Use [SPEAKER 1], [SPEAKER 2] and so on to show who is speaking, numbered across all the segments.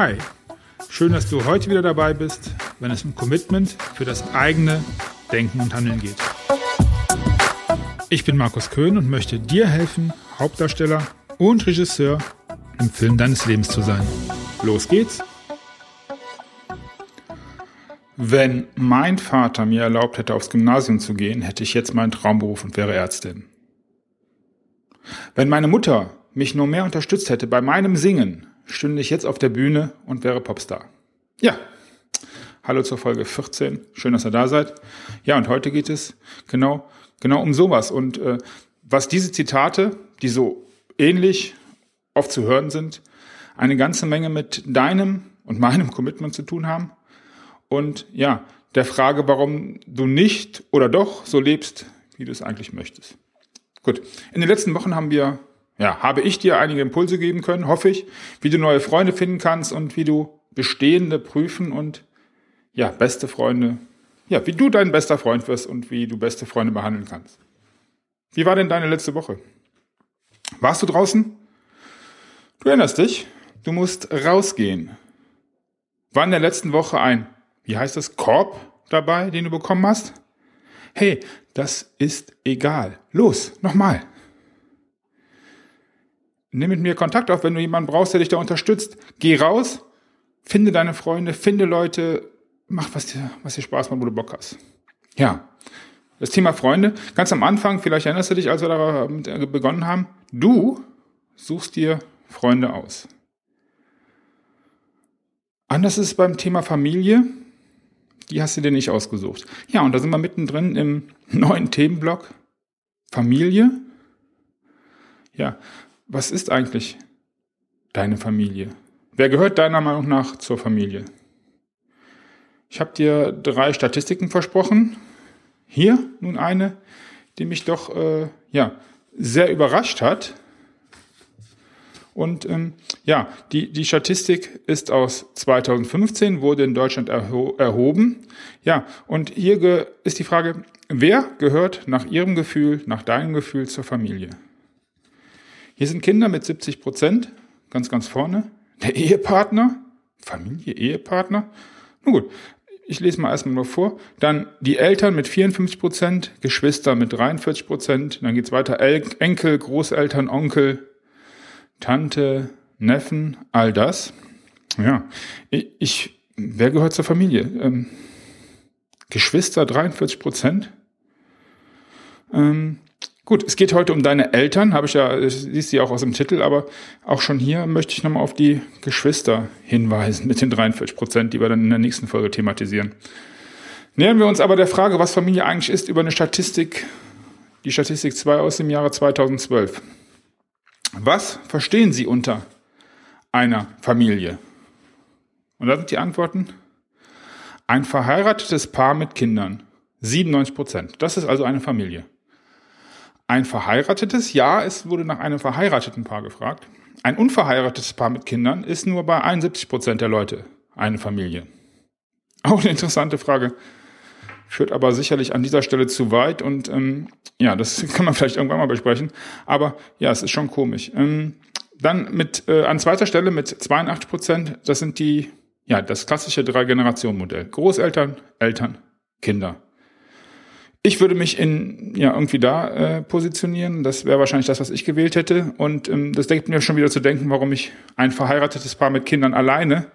[SPEAKER 1] Hi, schön, dass du heute wieder dabei bist, wenn es um Commitment für das eigene Denken und Handeln geht. Ich bin Markus Köhn und möchte dir helfen, Hauptdarsteller und Regisseur im Film deines Lebens zu sein. Los geht's! Wenn mein Vater mir erlaubt hätte, aufs Gymnasium zu gehen, hätte ich jetzt meinen Traumberuf und wäre Ärztin. Wenn meine Mutter mich nur mehr unterstützt hätte bei meinem Singen, stünde ich jetzt auf der Bühne und wäre Popstar. Ja, hallo zur Folge 14. Schön, dass ihr da seid. Ja, und heute geht es genau, genau um sowas. Und äh, was diese Zitate, die so ähnlich oft zu hören sind, eine ganze Menge mit deinem und meinem Commitment zu tun haben. Und ja, der Frage, warum du nicht oder doch so lebst, wie du es eigentlich möchtest. Gut. In den letzten Wochen haben wir ja, habe ich dir einige Impulse geben können, hoffe ich, wie du neue Freunde finden kannst und wie du bestehende prüfen und ja, beste Freunde, ja, wie du dein bester Freund wirst und wie du beste Freunde behandeln kannst. Wie war denn deine letzte Woche? Warst du draußen? Du erinnerst dich, du musst rausgehen. War in der letzten Woche ein, wie heißt das, Korb dabei, den du bekommen hast? Hey, das ist egal. Los, nochmal nimm mit mir Kontakt auf, wenn du jemanden brauchst, der dich da unterstützt. Geh raus, finde deine Freunde, finde Leute, mach was dir, was dir Spaß macht, wo du Bock hast. Ja. Das Thema Freunde, ganz am Anfang, vielleicht erinnerst du dich, als wir damit begonnen haben, du suchst dir Freunde aus. Anders ist es beim Thema Familie, die hast du dir nicht ausgesucht. Ja, und da sind wir mittendrin im neuen Themenblock Familie. Ja, was ist eigentlich deine Familie? Wer gehört deiner Meinung nach zur Familie? Ich habe dir drei Statistiken versprochen. Hier nun eine, die mich doch äh, ja sehr überrascht hat. Und ähm, ja, die, die Statistik ist aus 2015, wurde in Deutschland erho erhoben. Ja, und hier ist die Frage, wer gehört nach Ihrem Gefühl, nach deinem Gefühl zur Familie? Hier sind Kinder mit 70 Prozent, ganz, ganz vorne. Der Ehepartner, Familie, Ehepartner. Nun gut, ich lese mal erstmal nur vor. Dann die Eltern mit 54 Prozent, Geschwister mit 43 Prozent. Dann geht's weiter. Enkel, Großeltern, Onkel, Tante, Neffen, all das. Ja, ich, ich wer gehört zur Familie? Ähm, Geschwister 43 Prozent. Ähm, Gut, es geht heute um deine Eltern, habe ich ja, siehst du ja auch aus dem Titel, aber auch schon hier möchte ich nochmal auf die Geschwister hinweisen mit den 43 Prozent, die wir dann in der nächsten Folge thematisieren. Nähern wir uns aber der Frage, was Familie eigentlich ist, über eine Statistik, die Statistik 2 aus dem Jahre 2012. Was verstehen Sie unter einer Familie? Und da sind die Antworten. Ein verheiratetes Paar mit Kindern. 97 Prozent. Das ist also eine Familie. Ein verheiratetes, ja, es wurde nach einem verheirateten Paar gefragt. Ein unverheiratetes Paar mit Kindern ist nur bei 71 Prozent der Leute eine Familie. Auch eine interessante Frage. Führt aber sicherlich an dieser Stelle zu weit und ähm, ja, das kann man vielleicht irgendwann mal besprechen. Aber ja, es ist schon komisch. Ähm, dann mit äh, an zweiter Stelle mit 82 Prozent, das sind die, ja, das klassische Drei-Generationen-Modell. Großeltern, Eltern, Kinder. Ich würde mich in ja irgendwie da äh, positionieren. Das wäre wahrscheinlich das, was ich gewählt hätte. Und ähm, das denkt mir schon wieder zu denken, warum ich ein verheiratetes Paar mit Kindern alleine.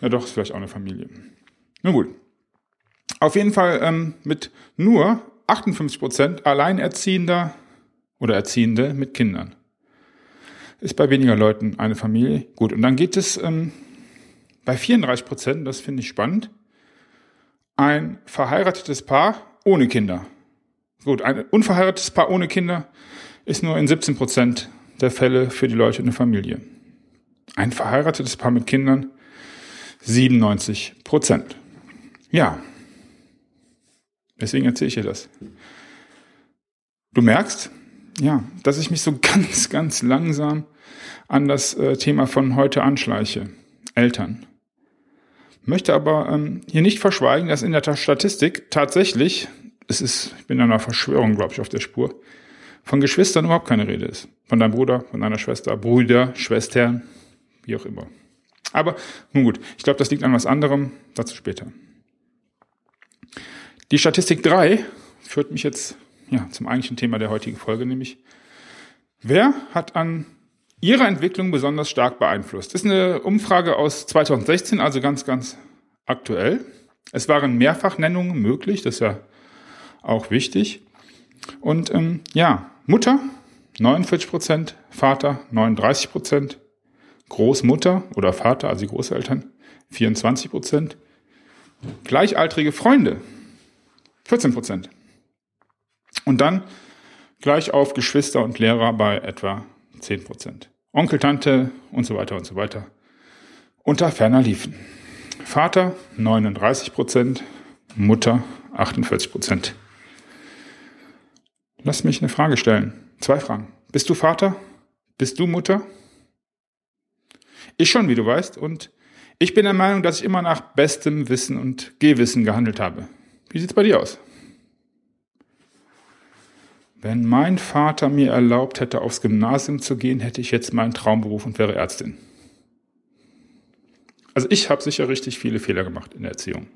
[SPEAKER 1] Ja, doch, ist vielleicht auch eine Familie. Nun gut. Auf jeden Fall ähm, mit nur 58 Prozent Alleinerziehender oder Erziehende mit Kindern. Ist bei weniger Leuten eine Familie. Gut, und dann geht es ähm, bei 34 Prozent, das finde ich spannend, ein verheiratetes Paar ohne Kinder. Gut, ein unverheiratetes Paar ohne Kinder ist nur in 17 Prozent der Fälle für die Leute in der Familie. Ein verheiratetes Paar mit Kindern 97 Prozent. Ja. Deswegen erzähle ich dir das. Du merkst, ja, dass ich mich so ganz, ganz langsam an das äh, Thema von heute anschleiche. Eltern möchte aber ähm, hier nicht verschweigen, dass in der Statistik tatsächlich, es ist, ich bin einer Verschwörung, glaube ich, auf der Spur, von Geschwistern überhaupt keine Rede ist. Von deinem Bruder, von deiner Schwester, Brüder, Schwestern, wie auch immer. Aber nun gut, ich glaube, das liegt an was anderem, dazu später. Die Statistik 3 führt mich jetzt ja, zum eigentlichen Thema der heutigen Folge, nämlich wer hat an ihrer Entwicklung besonders stark beeinflusst? Das ist eine Umfrage aus 2016, also ganz, ganz aktuell. Es waren Mehrfachnennungen möglich, das ist ja auch wichtig. Und ähm, ja, Mutter 49 Prozent, Vater 39 Prozent, Großmutter oder Vater, also die Großeltern 24 Prozent, gleichaltrige Freunde 14 Prozent. Und dann gleich auf Geschwister und Lehrer bei etwa 10 Prozent. Onkel, Tante und so weiter und so weiter. Unter ferner liefen. Vater 39 Prozent, Mutter 48 Prozent. Lass mich eine Frage stellen. Zwei Fragen. Bist du Vater? Bist du Mutter? Ich schon, wie du weißt. Und ich bin der Meinung, dass ich immer nach bestem Wissen und Gehwissen gehandelt habe. Wie sieht's bei dir aus? Wenn mein Vater mir erlaubt hätte, aufs Gymnasium zu gehen, hätte ich jetzt meinen Traumberuf und wäre Ärztin. Also ich habe sicher richtig viele Fehler gemacht in der Erziehung.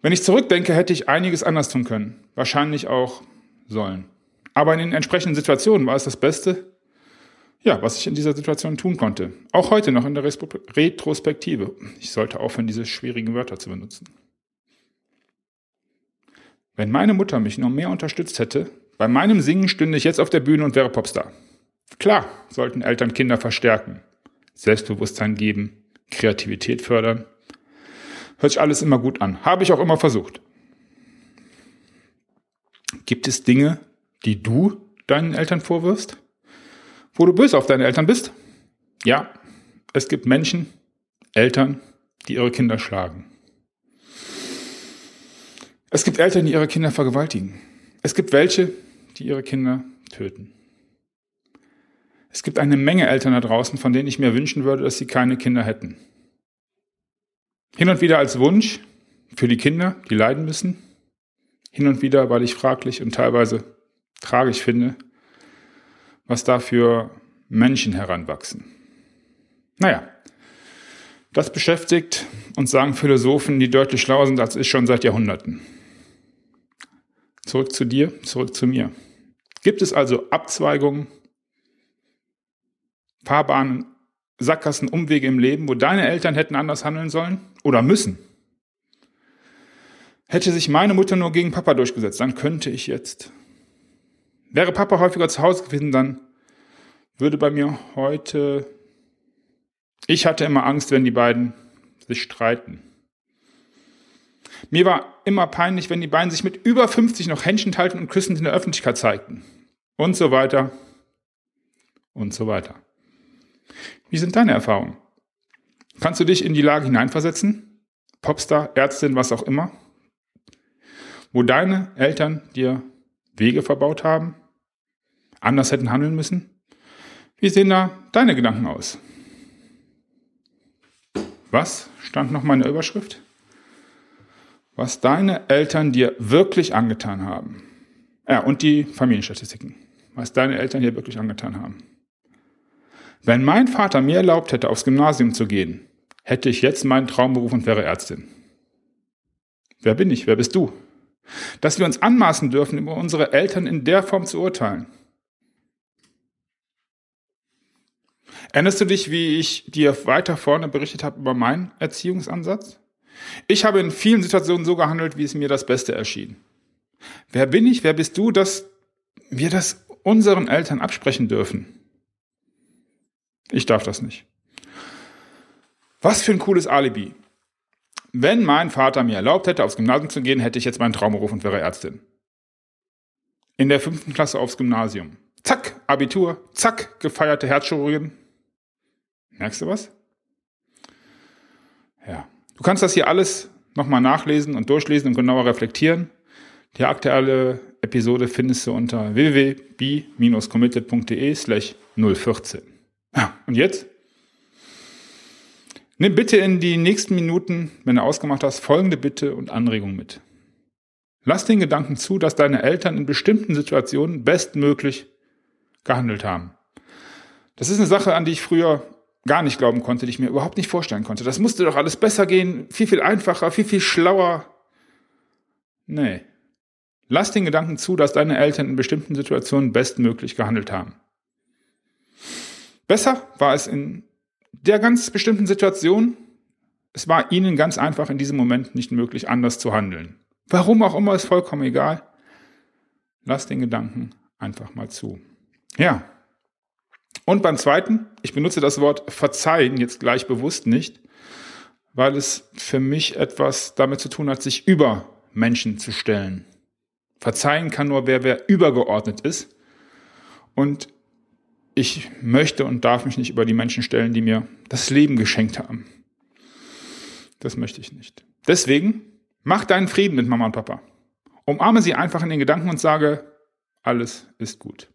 [SPEAKER 1] Wenn ich zurückdenke, hätte ich einiges anders tun können. Wahrscheinlich auch sollen. Aber in den entsprechenden Situationen war es das Beste, ja, was ich in dieser Situation tun konnte. Auch heute noch in der Retrospektive. Ich sollte aufhören, diese schwierigen Wörter zu benutzen. Wenn meine Mutter mich noch mehr unterstützt hätte, bei meinem Singen stünde ich jetzt auf der Bühne und wäre Popstar. Klar, sollten Eltern Kinder verstärken, Selbstbewusstsein geben, Kreativität fördern. Hört sich alles immer gut an. Habe ich auch immer versucht. Gibt es Dinge, die du deinen Eltern vorwirfst? Wo du böse auf deine Eltern bist? Ja, es gibt Menschen, Eltern, die ihre Kinder schlagen. Es gibt Eltern, die ihre Kinder vergewaltigen. Es gibt welche, die ihre Kinder töten. Es gibt eine Menge Eltern da draußen, von denen ich mir wünschen würde, dass sie keine Kinder hätten. Hin und wieder als Wunsch für die Kinder, die leiden müssen. Hin und wieder, weil ich fraglich und teilweise tragisch finde, was da für Menschen heranwachsen. Naja, das beschäftigt uns, sagen Philosophen, die deutlich schlauer sind als ich schon seit Jahrhunderten. Zurück zu dir, zurück zu mir. Gibt es also Abzweigungen, Fahrbahnen, Sackgassen, Umwege im Leben, wo deine Eltern hätten anders handeln sollen oder müssen? Hätte sich meine Mutter nur gegen Papa durchgesetzt, dann könnte ich jetzt. Wäre Papa häufiger zu Hause gewesen, dann würde bei mir heute. Ich hatte immer Angst, wenn die beiden sich streiten. Mir war immer peinlich, wenn die beiden sich mit über 50 noch Händchen halten und küssend in der Öffentlichkeit zeigten. Und so weiter. Und so weiter. Wie sind deine Erfahrungen? Kannst du dich in die Lage hineinversetzen? Popstar, Ärztin, was auch immer? Wo deine Eltern dir Wege verbaut haben? Anders hätten handeln müssen? Wie sehen da deine Gedanken aus? Was stand noch mal in der Überschrift? Was deine Eltern dir wirklich angetan haben. Ja, und die Familienstatistiken. Was deine Eltern dir wirklich angetan haben. Wenn mein Vater mir erlaubt hätte, aufs Gymnasium zu gehen, hätte ich jetzt meinen Traumberuf und wäre Ärztin. Wer bin ich? Wer bist du? Dass wir uns anmaßen dürfen, über unsere Eltern in der Form zu urteilen. Erinnerst du dich, wie ich dir weiter vorne berichtet habe über meinen Erziehungsansatz? Ich habe in vielen Situationen so gehandelt, wie es mir das Beste erschien. Wer bin ich, wer bist du, dass wir das unseren Eltern absprechen dürfen? Ich darf das nicht. Was für ein cooles Alibi. Wenn mein Vater mir erlaubt hätte, aufs Gymnasium zu gehen, hätte ich jetzt meinen Traumberuf und wäre Ärztin. In der fünften Klasse aufs Gymnasium. Zack, Abitur, zack, gefeierte Herzchirurgin. Merkst du was? Ja. Du kannst das hier alles nochmal nachlesen und durchlesen und genauer reflektieren. Die aktuelle Episode findest du unter www.b-committed.de slash 014. Ja, und jetzt? Nimm bitte in die nächsten Minuten, wenn du ausgemacht hast, folgende Bitte und Anregung mit. Lass den Gedanken zu, dass deine Eltern in bestimmten Situationen bestmöglich gehandelt haben. Das ist eine Sache, an die ich früher gar nicht glauben konnte, die ich mir überhaupt nicht vorstellen konnte. Das musste doch alles besser gehen, viel, viel einfacher, viel, viel schlauer. Nee. Lass den Gedanken zu, dass deine Eltern in bestimmten Situationen bestmöglich gehandelt haben. Besser war es in der ganz bestimmten Situation, es war ihnen ganz einfach in diesem Moment nicht möglich, anders zu handeln. Warum auch immer, ist vollkommen egal. Lass den Gedanken einfach mal zu. Ja. Und beim zweiten, ich benutze das Wort verzeihen jetzt gleich bewusst nicht, weil es für mich etwas damit zu tun hat, sich über Menschen zu stellen. Verzeihen kann nur wer, wer übergeordnet ist. Und ich möchte und darf mich nicht über die Menschen stellen, die mir das Leben geschenkt haben. Das möchte ich nicht. Deswegen mach deinen Frieden mit Mama und Papa. Umarme sie einfach in den Gedanken und sage, alles ist gut.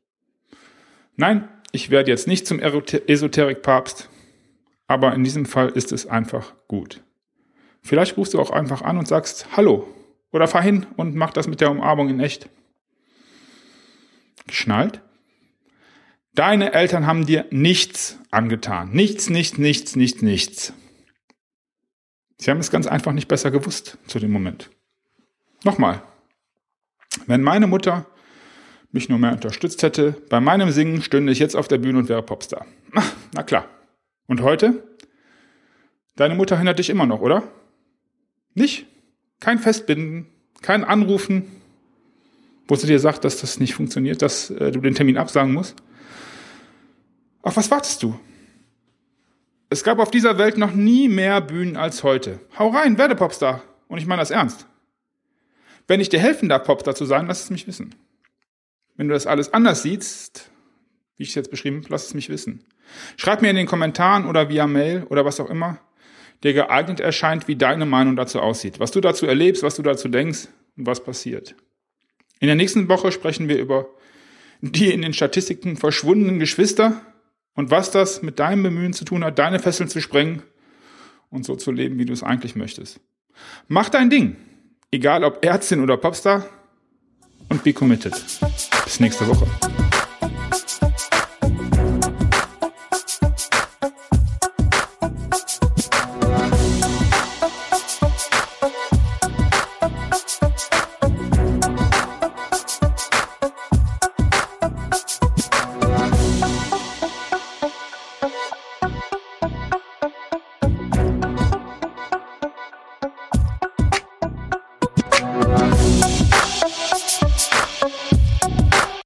[SPEAKER 1] Nein, ich werde jetzt nicht zum Esoterik-Papst, aber in diesem Fall ist es einfach gut. Vielleicht rufst du auch einfach an und sagst Hallo oder fahr hin und mach das mit der Umarmung in echt. Geschnallt? Deine Eltern haben dir nichts angetan. Nichts, nichts, nichts, nichts, nichts. Sie haben es ganz einfach nicht besser gewusst zu dem Moment. Nochmal. Wenn meine Mutter mich nur mehr unterstützt hätte, bei meinem Singen stünde ich jetzt auf der Bühne und wäre Popstar. Ach, na klar. Und heute? Deine Mutter hindert dich immer noch, oder? Nicht? Kein Festbinden, kein Anrufen, wo sie dir sagt, dass das nicht funktioniert, dass äh, du den Termin absagen musst. Auf was wartest du? Es gab auf dieser Welt noch nie mehr Bühnen als heute. Hau rein, werde Popstar. Und ich meine das ernst. Wenn ich dir helfen darf, Popstar zu sein, lass es mich wissen. Wenn du das alles anders siehst, wie ich es jetzt beschrieben habe, lass es mich wissen. Schreib mir in den Kommentaren oder via Mail oder was auch immer, der geeignet erscheint, wie deine Meinung dazu aussieht. Was du dazu erlebst, was du dazu denkst und was passiert. In der nächsten Woche sprechen wir über die in den Statistiken verschwundenen Geschwister und was das mit deinem Bemühen zu tun hat, deine Fesseln zu sprengen und so zu leben, wie du es eigentlich möchtest. Mach dein Ding. Egal ob Ärztin oder Popstar und be committed. Bis nächste Woche.